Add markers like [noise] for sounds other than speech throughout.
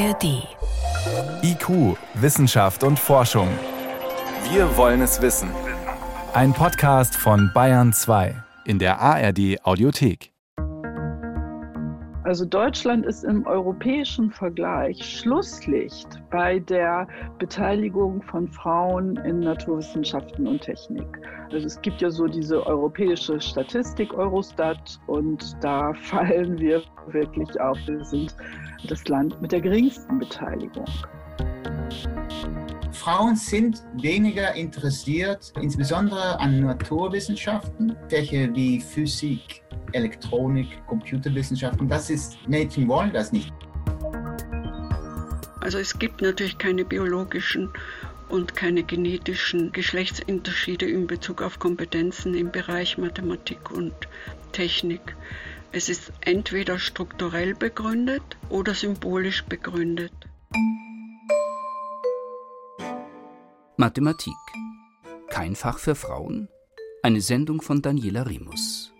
ARD. IQ, Wissenschaft und Forschung. Wir wollen es wissen. Ein Podcast von Bayern 2 in der ARD Audiothek. Also Deutschland ist im europäischen Vergleich Schlusslicht bei der Beteiligung von Frauen in Naturwissenschaften und Technik. Also es gibt ja so diese europäische Statistik Eurostat und da [laughs] fallen wir wirklich auf. Wir sind das Land mit der geringsten Beteiligung. Frauen sind weniger interessiert, insbesondere an Naturwissenschaften, Fächer wie Physik, Elektronik, Computerwissenschaften. Das ist, Mädchen wollen das nicht. Also es gibt natürlich keine biologischen und keine genetischen Geschlechtsunterschiede in Bezug auf Kompetenzen im Bereich Mathematik und Technik. Es ist entweder strukturell begründet oder symbolisch begründet. Mathematik. Kein Fach für Frauen? Eine Sendung von Daniela Remus.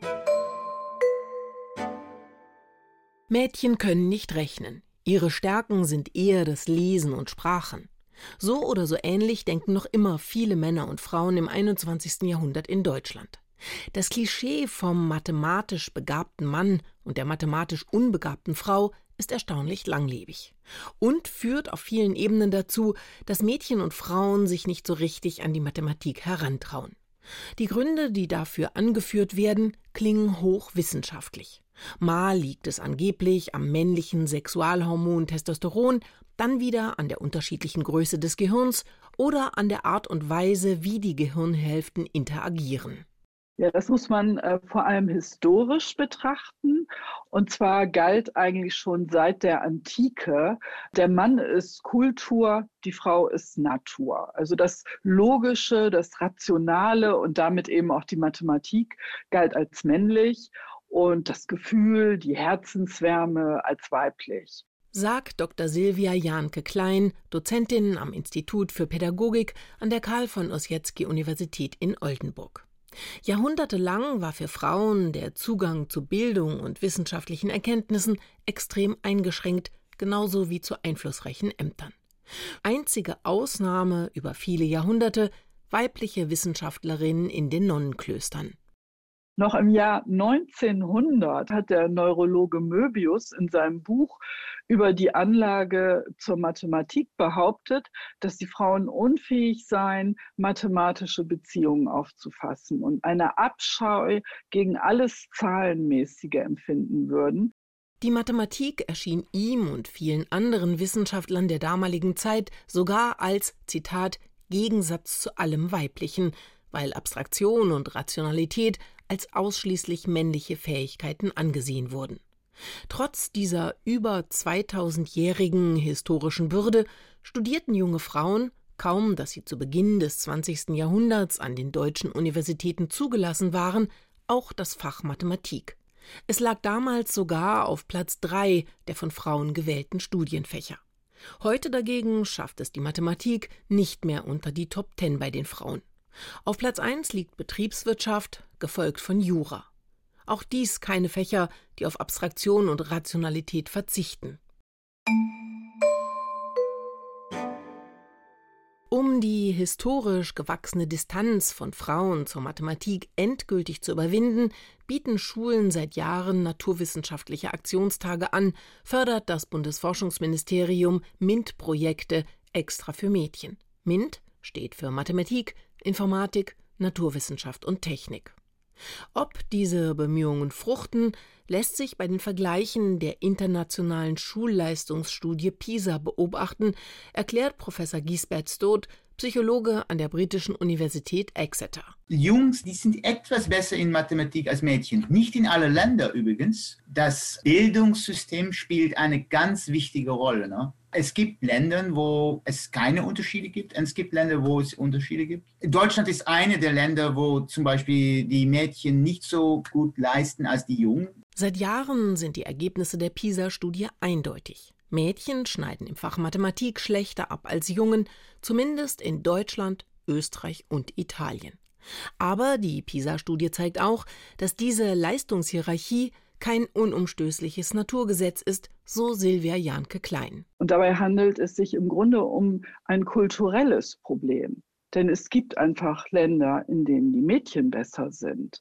Mädchen können nicht rechnen. Ihre Stärken sind eher das Lesen und Sprachen. So oder so ähnlich denken noch immer viele Männer und Frauen im 21. Jahrhundert in Deutschland. Das Klischee vom mathematisch begabten Mann und der mathematisch unbegabten Frau ist erstaunlich langlebig und führt auf vielen Ebenen dazu, dass Mädchen und Frauen sich nicht so richtig an die Mathematik herantrauen. Die Gründe, die dafür angeführt werden, klingen hochwissenschaftlich. Mal liegt es angeblich am männlichen Sexualhormon Testosteron, dann wieder an der unterschiedlichen Größe des Gehirns oder an der Art und Weise, wie die Gehirnhälften interagieren. Ja, das muss man äh, vor allem historisch betrachten. Und zwar galt eigentlich schon seit der Antike, der Mann ist Kultur, die Frau ist Natur. Also das Logische, das Rationale und damit eben auch die Mathematik galt als männlich und das Gefühl, die Herzenswärme als weiblich sagt Dr. Silvia Janke Klein, Dozentin am Institut für Pädagogik an der Karl von Ossietzky Universität in Oldenburg. Jahrhundertelang war für Frauen der Zugang zu Bildung und wissenschaftlichen Erkenntnissen extrem eingeschränkt, genauso wie zu einflussreichen Ämtern. Einzige Ausnahme über viele Jahrhunderte weibliche Wissenschaftlerinnen in den Nonnenklöstern. Noch im Jahr 1900 hat der Neurologe Möbius in seinem Buch über die Anlage zur Mathematik behauptet, dass die Frauen unfähig seien, mathematische Beziehungen aufzufassen und eine Abscheu gegen alles Zahlenmäßige empfinden würden. Die Mathematik erschien ihm und vielen anderen Wissenschaftlern der damaligen Zeit sogar als, Zitat, Gegensatz zu allem Weiblichen, weil Abstraktion und Rationalität als ausschließlich männliche Fähigkeiten angesehen wurden. Trotz dieser über 2000-jährigen historischen Bürde studierten junge Frauen, kaum dass sie zu Beginn des 20. Jahrhunderts an den deutschen Universitäten zugelassen waren, auch das Fach Mathematik. Es lag damals sogar auf Platz drei der von Frauen gewählten Studienfächer. Heute dagegen schafft es die Mathematik nicht mehr unter die Top Ten bei den Frauen. Auf Platz 1 liegt Betriebswirtschaft, gefolgt von Jura. Auch dies keine Fächer, die auf Abstraktion und Rationalität verzichten. Um die historisch gewachsene Distanz von Frauen zur Mathematik endgültig zu überwinden, bieten Schulen seit Jahren naturwissenschaftliche Aktionstage an, fördert das Bundesforschungsministerium MINT-Projekte extra für Mädchen. MINT steht für Mathematik, Informatik, Naturwissenschaft und Technik. Ob diese Bemühungen fruchten, lässt sich bei den Vergleichen der internationalen Schulleistungsstudie PISA beobachten, erklärt Professor Giesbert Stott, Psychologe an der britischen Universität Exeter. Jungs, die sind etwas besser in Mathematik als Mädchen. Nicht in alle Länder übrigens. Das Bildungssystem spielt eine ganz wichtige Rolle. Ne? Es gibt Länder, wo es keine Unterschiede gibt und es gibt Länder, wo es Unterschiede gibt. Deutschland ist eine der Länder, wo zum Beispiel die Mädchen nicht so gut leisten als die Jungen. Seit Jahren sind die Ergebnisse der PISA-Studie eindeutig. Mädchen schneiden im Fach Mathematik schlechter ab als Jungen, zumindest in Deutschland, Österreich und Italien. Aber die PISA-Studie zeigt auch, dass diese Leistungshierarchie kein unumstößliches Naturgesetz ist, so Silvia Janke Klein. Und dabei handelt es sich im Grunde um ein kulturelles Problem. Denn es gibt einfach Länder, in denen die Mädchen besser sind.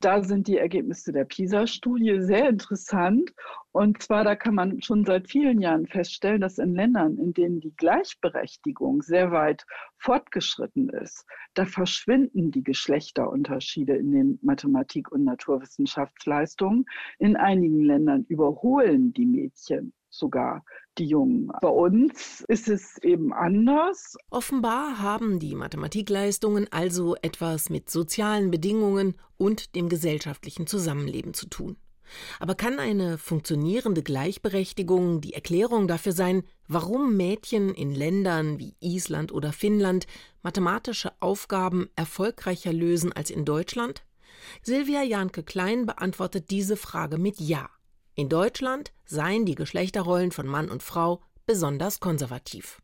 Da sind die Ergebnisse der PISA-Studie sehr interessant. Und zwar, da kann man schon seit vielen Jahren feststellen, dass in Ländern, in denen die Gleichberechtigung sehr weit fortgeschritten ist, da verschwinden die Geschlechterunterschiede in den Mathematik- und Naturwissenschaftsleistungen. In einigen Ländern überholen die Mädchen sogar die Jungen. Bei uns ist es eben anders. Offenbar haben die Mathematikleistungen also etwas mit sozialen Bedingungen und dem gesellschaftlichen Zusammenleben zu tun. Aber kann eine funktionierende Gleichberechtigung die Erklärung dafür sein, warum Mädchen in Ländern wie Island oder Finnland mathematische Aufgaben erfolgreicher lösen als in Deutschland? Silvia Janke Klein beantwortet diese Frage mit Ja. In Deutschland seien die Geschlechterrollen von Mann und Frau besonders konservativ.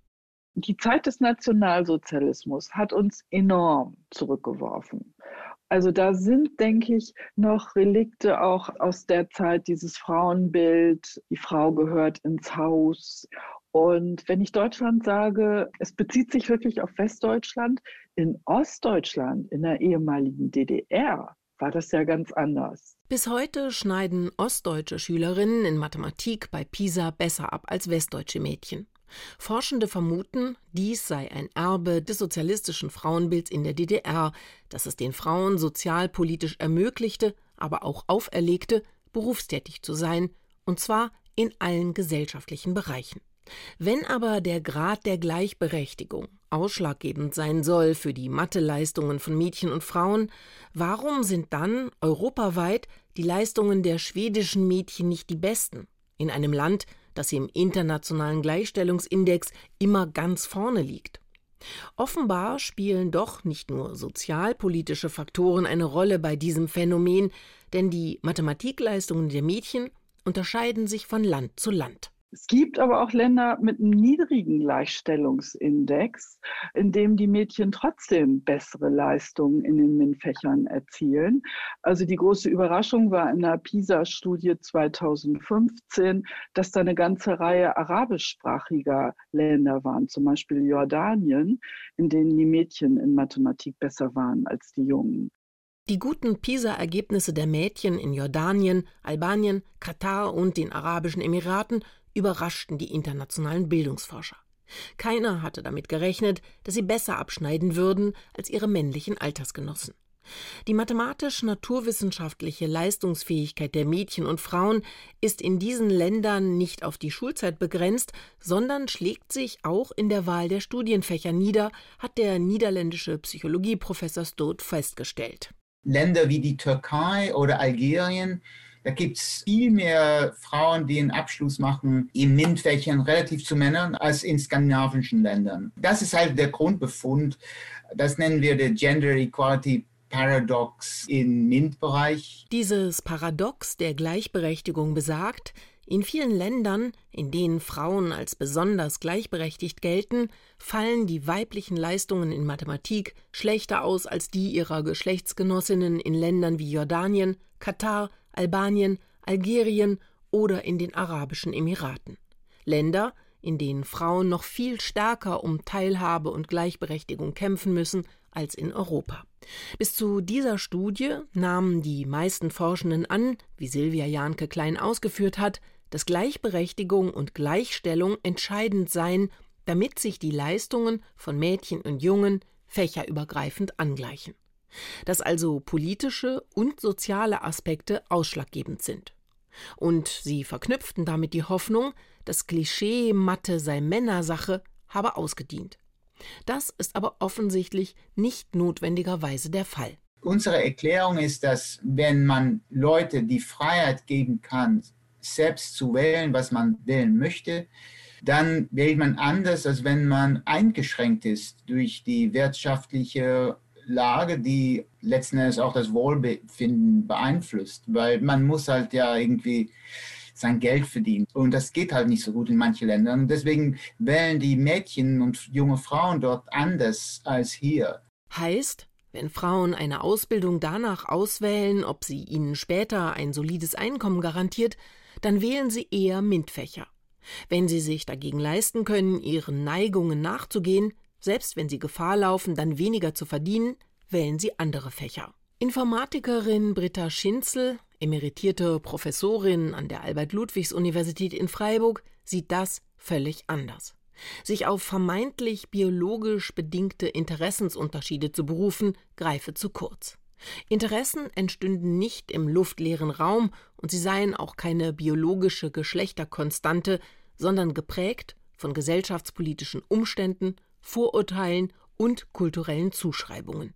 Die Zeit des Nationalsozialismus hat uns enorm zurückgeworfen. Also da sind, denke ich, noch Relikte auch aus der Zeit, dieses Frauenbild, die Frau gehört ins Haus. Und wenn ich Deutschland sage, es bezieht sich wirklich auf Westdeutschland. In Ostdeutschland, in der ehemaligen DDR, war das ja ganz anders. Bis heute schneiden ostdeutsche Schülerinnen in Mathematik bei PISA besser ab als westdeutsche Mädchen. Forschende vermuten, dies sei ein Erbe des sozialistischen Frauenbilds in der DDR, das es den Frauen sozialpolitisch ermöglichte, aber auch auferlegte, berufstätig zu sein, und zwar in allen gesellschaftlichen Bereichen. Wenn aber der Grad der Gleichberechtigung ausschlaggebend sein soll für die Matheleistungen von Mädchen und Frauen, warum sind dann europaweit die Leistungen der schwedischen Mädchen nicht die besten, in einem Land, das im internationalen Gleichstellungsindex immer ganz vorne liegt? Offenbar spielen doch nicht nur sozialpolitische Faktoren eine Rolle bei diesem Phänomen, denn die Mathematikleistungen der Mädchen unterscheiden sich von Land zu Land. Es gibt aber auch Länder mit einem niedrigen Gleichstellungsindex, in dem die Mädchen trotzdem bessere Leistungen in den MINT-Fächern erzielen. Also die große Überraschung war in der PISA-Studie 2015, dass da eine ganze Reihe arabischsprachiger Länder waren, zum Beispiel Jordanien, in denen die Mädchen in Mathematik besser waren als die Jungen. Die guten PISA-Ergebnisse der Mädchen in Jordanien, Albanien, Katar und den Arabischen Emiraten überraschten die internationalen Bildungsforscher. Keiner hatte damit gerechnet, dass sie besser abschneiden würden als ihre männlichen Altersgenossen. Die mathematisch-naturwissenschaftliche Leistungsfähigkeit der Mädchen und Frauen ist in diesen Ländern nicht auf die Schulzeit begrenzt, sondern schlägt sich auch in der Wahl der Studienfächer nieder, hat der niederländische Psychologieprofessor Stoth festgestellt. Länder wie die Türkei oder Algerien da gibt es viel mehr Frauen, die einen Abschluss machen in MINT-Fächern relativ zu Männern als in skandinavischen Ländern. Das ist halt der Grundbefund. Das nennen wir der Gender Equality Paradox im MINT-Bereich. Dieses Paradox der Gleichberechtigung besagt, in vielen Ländern, in denen Frauen als besonders gleichberechtigt gelten, fallen die weiblichen Leistungen in Mathematik schlechter aus als die ihrer Geschlechtsgenossinnen in Ländern wie Jordanien, Katar, Albanien, Algerien oder in den Arabischen Emiraten. Länder, in denen Frauen noch viel stärker um Teilhabe und Gleichberechtigung kämpfen müssen als in Europa. Bis zu dieser Studie nahmen die meisten Forschenden an, wie Silvia Janke Klein ausgeführt hat, dass Gleichberechtigung und Gleichstellung entscheidend seien, damit sich die Leistungen von Mädchen und Jungen fächerübergreifend angleichen dass also politische und soziale Aspekte ausschlaggebend sind. Und sie verknüpften damit die Hoffnung, das Klischee Mathe sei Männersache habe ausgedient. Das ist aber offensichtlich nicht notwendigerweise der Fall. Unsere Erklärung ist, dass wenn man Leute die Freiheit geben kann, selbst zu wählen, was man wählen möchte, dann wählt man anders, als wenn man eingeschränkt ist durch die wirtschaftliche Lage, die letzten Endes auch das Wohlbefinden beeinflusst, weil man muss halt ja irgendwie sein Geld verdienen. Und das geht halt nicht so gut in manchen Ländern. Und deswegen wählen die Mädchen und junge Frauen dort anders als hier. Heißt, wenn Frauen eine Ausbildung danach auswählen, ob sie ihnen später ein solides Einkommen garantiert, dann wählen sie eher MINT-Fächer. Wenn sie sich dagegen leisten können, ihren Neigungen nachzugehen, selbst wenn sie Gefahr laufen, dann weniger zu verdienen, wählen sie andere Fächer. Informatikerin Britta Schinzel, emeritierte Professorin an der Albert-Ludwigs-Universität in Freiburg, sieht das völlig anders. Sich auf vermeintlich biologisch bedingte Interessensunterschiede zu berufen, greife zu kurz. Interessen entstünden nicht im luftleeren Raum und sie seien auch keine biologische Geschlechterkonstante, sondern geprägt von gesellschaftspolitischen Umständen, Vorurteilen und kulturellen Zuschreibungen.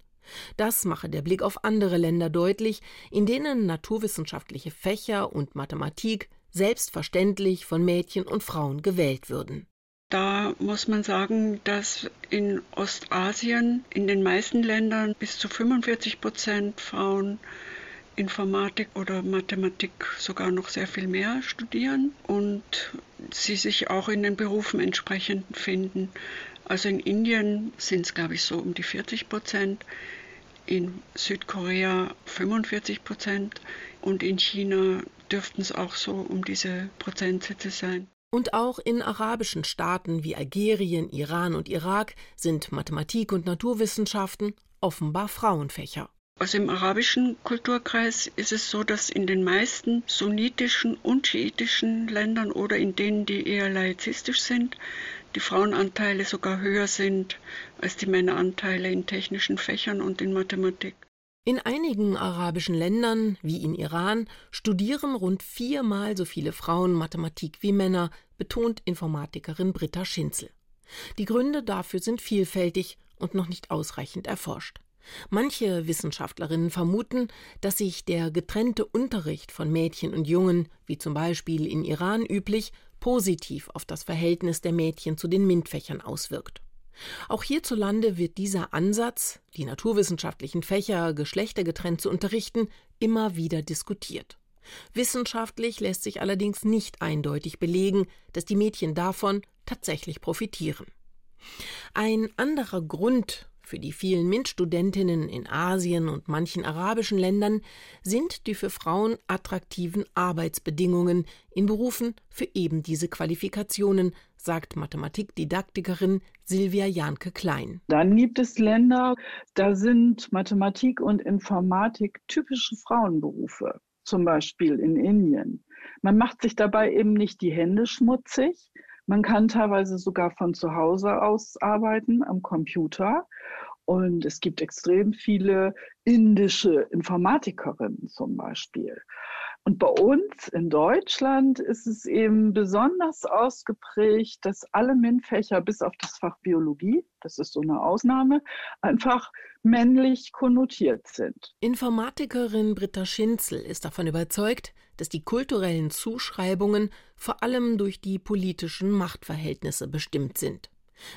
Das mache der Blick auf andere Länder deutlich, in denen naturwissenschaftliche Fächer und Mathematik selbstverständlich von Mädchen und Frauen gewählt würden. Da muss man sagen, dass in Ostasien in den meisten Ländern bis zu 45 Prozent Frauen Informatik oder Mathematik sogar noch sehr viel mehr studieren und sie sich auch in den Berufen entsprechend finden. Also in Indien sind es, glaube ich, so um die 40 Prozent, in Südkorea 45 Prozent und in China dürften es auch so um diese Prozentsätze sein. Und auch in arabischen Staaten wie Algerien, Iran und Irak sind Mathematik und Naturwissenschaften offenbar Frauenfächer. Also im arabischen Kulturkreis ist es so, dass in den meisten sunnitischen und schiitischen Ländern oder in denen, die eher laizistisch sind, die Frauenanteile sogar höher sind als die Männeranteile in technischen Fächern und in Mathematik. In einigen arabischen Ländern, wie in Iran, studieren rund viermal so viele Frauen Mathematik wie Männer, betont Informatikerin Britta Schinzel. Die Gründe dafür sind vielfältig und noch nicht ausreichend erforscht. Manche Wissenschaftlerinnen vermuten, dass sich der getrennte Unterricht von Mädchen und Jungen, wie zum Beispiel in Iran üblich, positiv auf das Verhältnis der Mädchen zu den MINT-Fächern auswirkt. Auch hierzulande wird dieser Ansatz, die naturwissenschaftlichen Fächer geschlechtergetrennt zu unterrichten, immer wieder diskutiert. Wissenschaftlich lässt sich allerdings nicht eindeutig belegen, dass die Mädchen davon tatsächlich profitieren. Ein anderer Grund für die vielen MINT-Studentinnen in Asien und manchen arabischen Ländern sind die für Frauen attraktiven Arbeitsbedingungen in Berufen für eben diese Qualifikationen, sagt Mathematikdidaktikerin Silvia Janke Klein. Dann gibt es Länder, da sind Mathematik und Informatik typische Frauenberufe, zum Beispiel in Indien. Man macht sich dabei eben nicht die Hände schmutzig, man kann teilweise sogar von zu Hause aus arbeiten am Computer. Und es gibt extrem viele indische Informatikerinnen zum Beispiel. Und bei uns in Deutschland ist es eben besonders ausgeprägt, dass alle MINT-Fächer bis auf das Fach Biologie, das ist so eine Ausnahme, einfach männlich konnotiert sind. Informatikerin Britta Schinzel ist davon überzeugt, dass die kulturellen Zuschreibungen vor allem durch die politischen Machtverhältnisse bestimmt sind.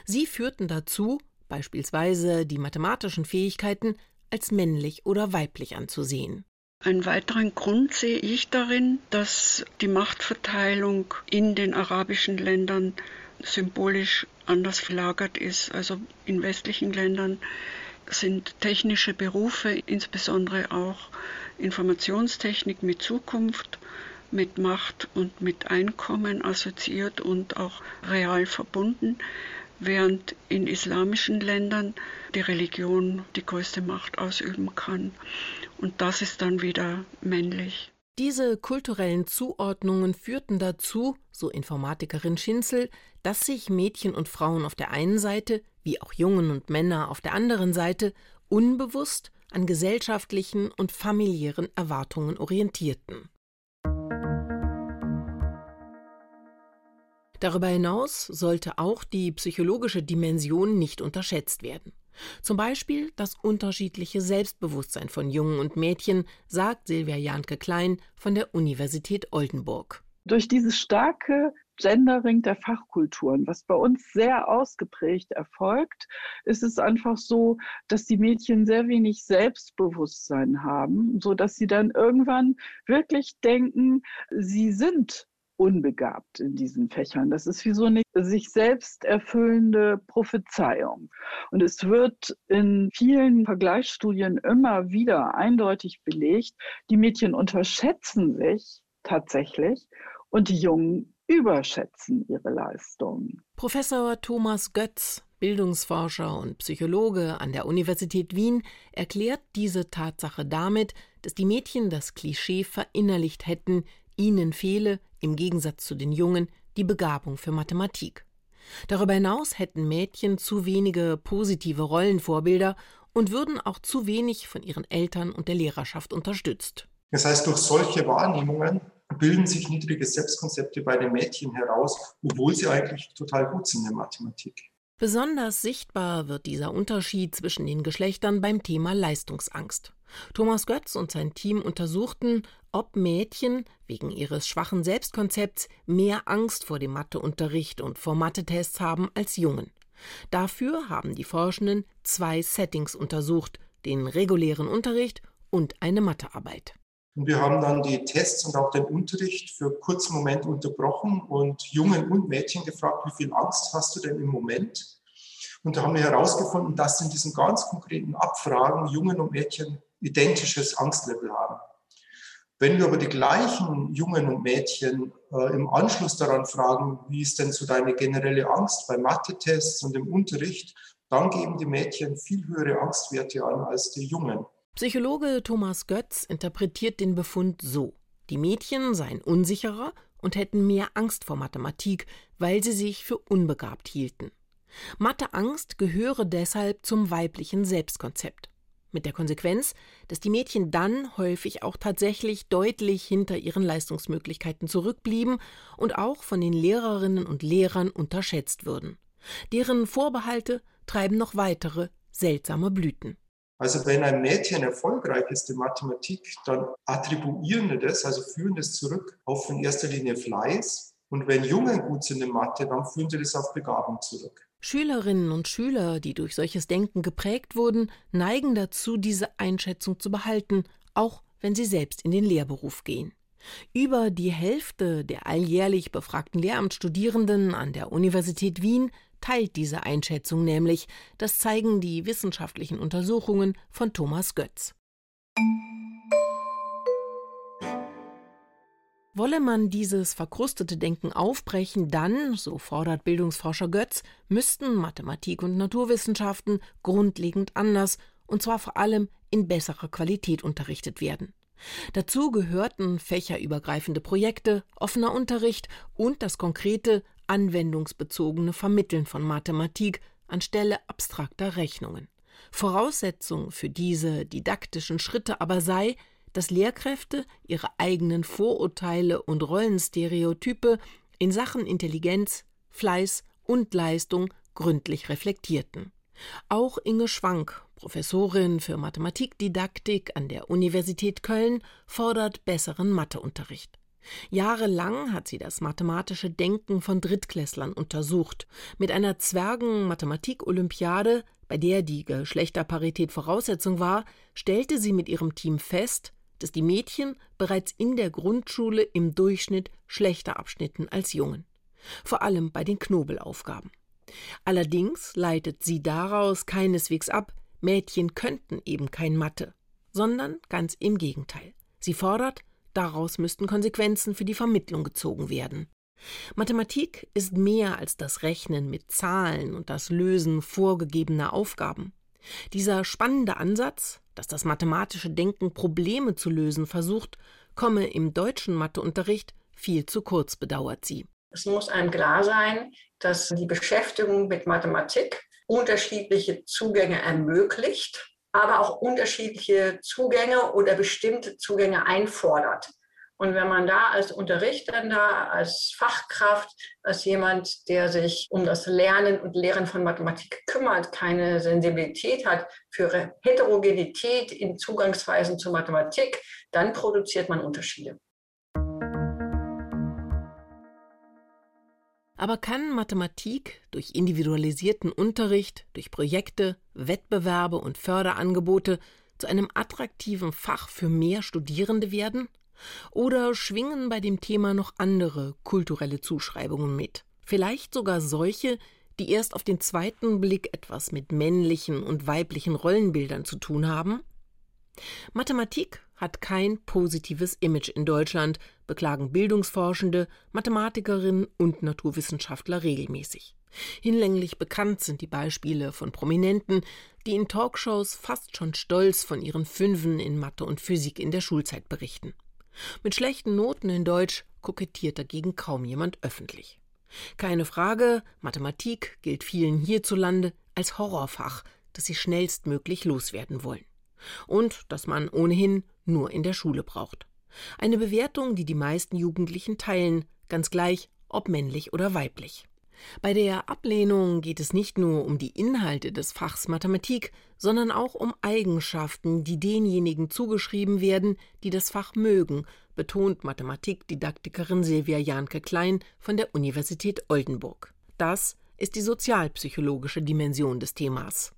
Sie führten dazu, beispielsweise die mathematischen Fähigkeiten als männlich oder weiblich anzusehen. Einen weiteren Grund sehe ich darin, dass die Machtverteilung in den arabischen Ländern symbolisch anders verlagert ist. Also in westlichen Ländern sind technische Berufe, insbesondere auch Informationstechnik mit Zukunft, mit Macht und mit Einkommen assoziiert und auch real verbunden, während in islamischen Ländern die Religion die größte Macht ausüben kann. Und das ist dann wieder männlich. Diese kulturellen Zuordnungen führten dazu, so Informatikerin Schinzel, dass sich Mädchen und Frauen auf der einen Seite, wie auch Jungen und Männer auf der anderen Seite, unbewusst an gesellschaftlichen und familiären Erwartungen orientierten. Darüber hinaus sollte auch die psychologische Dimension nicht unterschätzt werden. Zum Beispiel das unterschiedliche Selbstbewusstsein von Jungen und Mädchen, sagt Silvia Janke Klein von der Universität Oldenburg. Durch dieses starke Gendering der Fachkulturen, was bei uns sehr ausgeprägt erfolgt, ist es einfach so, dass die Mädchen sehr wenig Selbstbewusstsein haben, so dass sie dann irgendwann wirklich denken, sie sind unbegabt in diesen Fächern. Das ist wie so eine sich selbst erfüllende Prophezeiung. Und es wird in vielen Vergleichsstudien immer wieder eindeutig belegt, die Mädchen unterschätzen sich tatsächlich und die Jungen überschätzen ihre Leistungen. Professor Thomas Götz, Bildungsforscher und Psychologe an der Universität Wien, erklärt diese Tatsache damit, dass die Mädchen das Klischee verinnerlicht hätten, ihnen fehle, im Gegensatz zu den Jungen, die Begabung für Mathematik. Darüber hinaus hätten Mädchen zu wenige positive Rollenvorbilder und würden auch zu wenig von ihren Eltern und der Lehrerschaft unterstützt. Das heißt, durch solche Wahrnehmungen bilden sich niedrige Selbstkonzepte bei den Mädchen heraus, obwohl sie eigentlich total gut sind in Mathematik. Besonders sichtbar wird dieser Unterschied zwischen den Geschlechtern beim Thema Leistungsangst. Thomas Götz und sein Team untersuchten, ob Mädchen wegen ihres schwachen Selbstkonzepts mehr Angst vor dem Matheunterricht und vor Mathetests haben als Jungen. Dafür haben die Forschenden zwei Settings untersucht, den regulären Unterricht und eine Mathearbeit. Und wir haben dann die Tests und auch den Unterricht für einen kurzen Moment unterbrochen und Jungen und Mädchen gefragt, wie viel Angst hast du denn im Moment? Und da haben wir herausgefunden, dass in diesen ganz konkreten Abfragen Jungen und Mädchen identisches Angstlevel haben. Wenn wir aber die gleichen Jungen und Mädchen äh, im Anschluss daran fragen, wie ist denn so deine generelle Angst bei Mathe-Tests und im Unterricht, dann geben die Mädchen viel höhere Angstwerte an als die Jungen. Psychologe Thomas Götz interpretiert den Befund so: Die Mädchen seien unsicherer und hätten mehr Angst vor Mathematik, weil sie sich für unbegabt hielten. Matheangst gehöre deshalb zum weiblichen Selbstkonzept. Mit der Konsequenz, dass die Mädchen dann häufig auch tatsächlich deutlich hinter ihren Leistungsmöglichkeiten zurückblieben und auch von den Lehrerinnen und Lehrern unterschätzt würden. Deren Vorbehalte treiben noch weitere seltsame Blüten. Also wenn ein Mädchen erfolgreich ist in Mathematik, dann attribuieren wir das, also führen das zurück auf in erster Linie Fleiß. Und wenn Jungen gut sind in Mathe, dann führen sie das auf Begabung zurück. Schülerinnen und Schüler, die durch solches Denken geprägt wurden, neigen dazu, diese Einschätzung zu behalten, auch wenn sie selbst in den Lehrberuf gehen. Über die Hälfte der alljährlich befragten Lehramtsstudierenden an der Universität Wien teilt diese Einschätzung nämlich, das zeigen die wissenschaftlichen Untersuchungen von Thomas Götz. Wolle man dieses verkrustete Denken aufbrechen, dann, so fordert Bildungsforscher Götz, müssten Mathematik und Naturwissenschaften grundlegend anders, und zwar vor allem in besserer Qualität unterrichtet werden. Dazu gehörten fächerübergreifende Projekte, offener Unterricht und das konkrete, anwendungsbezogene Vermitteln von Mathematik anstelle abstrakter Rechnungen. Voraussetzung für diese didaktischen Schritte aber sei, dass Lehrkräfte ihre eigenen Vorurteile und Rollenstereotype in Sachen Intelligenz, Fleiß und Leistung gründlich reflektierten. Auch Inge Schwank, Professorin für Mathematikdidaktik an der Universität Köln, fordert besseren Matheunterricht. Jahrelang hat sie das mathematische Denken von Drittklässlern untersucht. Mit einer Zwergen-Mathematik-Olympiade, bei der die Geschlechterparität Voraussetzung war, stellte sie mit ihrem Team fest, dass die Mädchen bereits in der Grundschule im Durchschnitt schlechter abschnitten als Jungen. Vor allem bei den Knobelaufgaben. Allerdings leitet sie daraus keineswegs ab, Mädchen könnten eben kein Mathe, sondern ganz im Gegenteil. Sie fordert, Daraus müssten Konsequenzen für die Vermittlung gezogen werden. Mathematik ist mehr als das Rechnen mit Zahlen und das Lösen vorgegebener Aufgaben. Dieser spannende Ansatz, dass das mathematische Denken Probleme zu lösen versucht, komme im deutschen Matheunterricht viel zu kurz, bedauert sie. Es muss einem klar sein, dass die Beschäftigung mit Mathematik unterschiedliche Zugänge ermöglicht aber auch unterschiedliche Zugänge oder bestimmte Zugänge einfordert. Und wenn man da als Unterrichtender, als Fachkraft, als jemand, der sich um das Lernen und Lehren von Mathematik kümmert, keine Sensibilität hat für Heterogenität in Zugangsweisen zur Mathematik, dann produziert man Unterschiede. Aber kann Mathematik durch individualisierten Unterricht, durch Projekte, Wettbewerbe und Förderangebote zu einem attraktiven Fach für mehr Studierende werden? Oder schwingen bei dem Thema noch andere kulturelle Zuschreibungen mit? Vielleicht sogar solche, die erst auf den zweiten Blick etwas mit männlichen und weiblichen Rollenbildern zu tun haben? Mathematik hat kein positives Image in Deutschland, beklagen Bildungsforschende, Mathematikerinnen und Naturwissenschaftler regelmäßig. Hinlänglich bekannt sind die Beispiele von Prominenten, die in Talkshows fast schon stolz von ihren Fünfen in Mathe und Physik in der Schulzeit berichten. Mit schlechten Noten in Deutsch kokettiert dagegen kaum jemand öffentlich. Keine Frage, Mathematik gilt vielen hierzulande als Horrorfach, das sie schnellstmöglich loswerden wollen. Und das man ohnehin nur in der Schule braucht. Eine Bewertung, die die meisten Jugendlichen teilen, ganz gleich, ob männlich oder weiblich. Bei der Ablehnung geht es nicht nur um die Inhalte des Fachs Mathematik, sondern auch um Eigenschaften, die denjenigen zugeschrieben werden, die das Fach mögen, betont Mathematikdidaktikerin Silvia Janke Klein von der Universität Oldenburg. Das ist die sozialpsychologische Dimension des Themas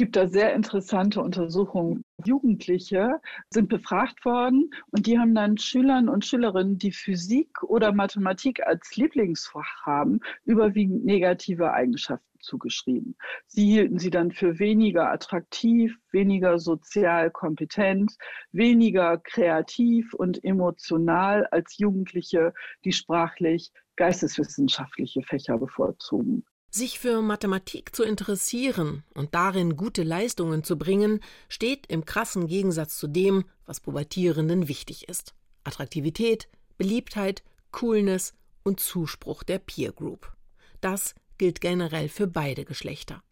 gibt da sehr interessante Untersuchungen. Jugendliche sind befragt worden und die haben dann Schülern und Schülerinnen, die Physik oder Mathematik als Lieblingsfach haben, überwiegend negative Eigenschaften zugeschrieben. Sie hielten sie dann für weniger attraktiv, weniger sozial kompetent, weniger kreativ und emotional als Jugendliche, die sprachlich geisteswissenschaftliche Fächer bevorzugen. Sich für Mathematik zu interessieren und darin gute Leistungen zu bringen, steht im krassen Gegensatz zu dem, was Pubertierenden wichtig ist. Attraktivität, Beliebtheit, Coolness und Zuspruch der Peer Group. Das gilt generell für beide Geschlechter.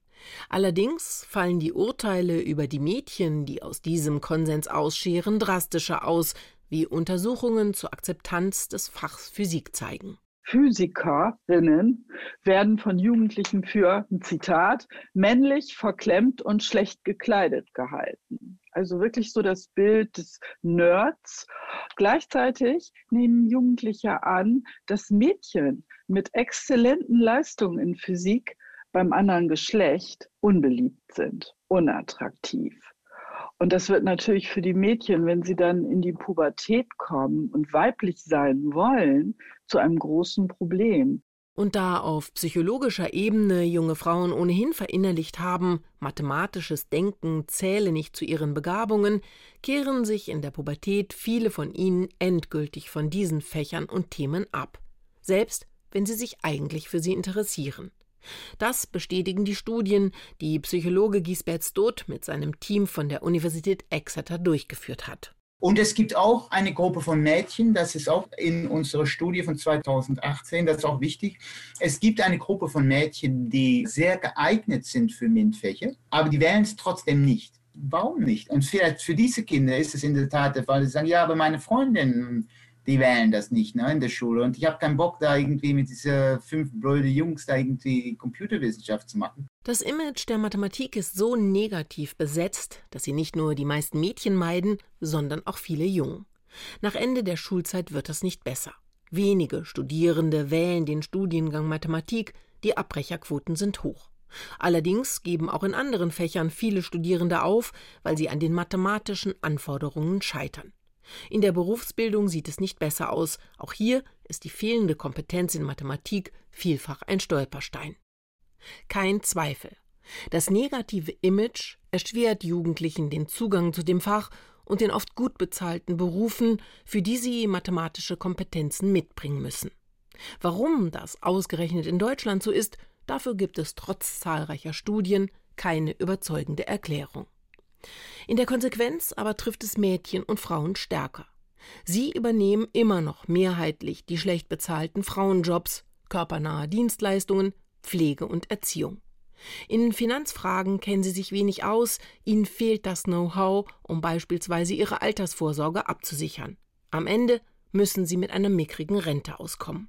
Allerdings fallen die Urteile über die Mädchen, die aus diesem Konsens ausscheren, drastischer aus, wie Untersuchungen zur Akzeptanz des Fachs Physik zeigen. Physikerinnen werden von Jugendlichen für, ein Zitat, männlich, verklemmt und schlecht gekleidet gehalten. Also wirklich so das Bild des Nerds. Gleichzeitig nehmen Jugendliche an, dass Mädchen mit exzellenten Leistungen in Physik beim anderen Geschlecht unbeliebt sind, unattraktiv. Und das wird natürlich für die Mädchen, wenn sie dann in die Pubertät kommen und weiblich sein wollen, zu einem großen Problem. Und da auf psychologischer Ebene junge Frauen ohnehin verinnerlicht haben, mathematisches Denken zähle nicht zu ihren Begabungen, kehren sich in der Pubertät viele von ihnen endgültig von diesen Fächern und Themen ab, selbst wenn sie sich eigentlich für sie interessieren. Das bestätigen die Studien, die Psychologe Gisbert Stott mit seinem Team von der Universität Exeter durchgeführt hat. Und es gibt auch eine Gruppe von Mädchen, das ist auch in unserer Studie von 2018, das ist auch wichtig. Es gibt eine Gruppe von Mädchen, die sehr geeignet sind für MINT-Fächer, aber die wählen es trotzdem nicht. Warum nicht? Und vielleicht für diese Kinder ist es in der Tat der Fall, sie sagen, ja, aber meine Freundin die wählen das nicht ne, in der Schule. Und ich habe keinen Bock, da irgendwie mit diesen fünf blöden Jungs da irgendwie Computerwissenschaft zu machen. Das Image der Mathematik ist so negativ besetzt, dass sie nicht nur die meisten Mädchen meiden, sondern auch viele Jungen. Nach Ende der Schulzeit wird das nicht besser. Wenige Studierende wählen den Studiengang Mathematik, die Abbrecherquoten sind hoch. Allerdings geben auch in anderen Fächern viele Studierende auf, weil sie an den mathematischen Anforderungen scheitern. In der Berufsbildung sieht es nicht besser aus. Auch hier ist die fehlende Kompetenz in Mathematik vielfach ein Stolperstein. Kein Zweifel. Das negative Image erschwert Jugendlichen den Zugang zu dem Fach und den oft gut bezahlten Berufen, für die sie mathematische Kompetenzen mitbringen müssen. Warum das ausgerechnet in Deutschland so ist, dafür gibt es trotz zahlreicher Studien keine überzeugende Erklärung. In der Konsequenz aber trifft es Mädchen und Frauen stärker. Sie übernehmen immer noch mehrheitlich die schlecht bezahlten Frauenjobs, körpernahe Dienstleistungen, Pflege und Erziehung. In Finanzfragen kennen sie sich wenig aus, ihnen fehlt das Know-how, um beispielsweise ihre Altersvorsorge abzusichern. Am Ende müssen sie mit einer mickrigen Rente auskommen.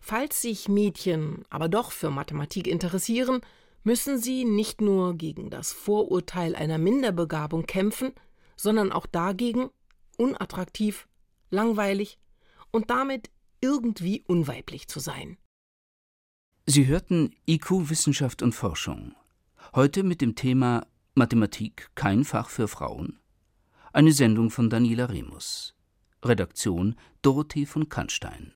Falls sich Mädchen aber doch für Mathematik interessieren, müssen sie nicht nur gegen das Vorurteil einer Minderbegabung kämpfen, sondern auch dagegen, unattraktiv, langweilig und damit irgendwie unweiblich zu sein. Sie hörten IQ Wissenschaft und Forschung. Heute mit dem Thema Mathematik kein Fach für Frauen. Eine Sendung von Daniela Remus. Redaktion Dorothee von Kannstein.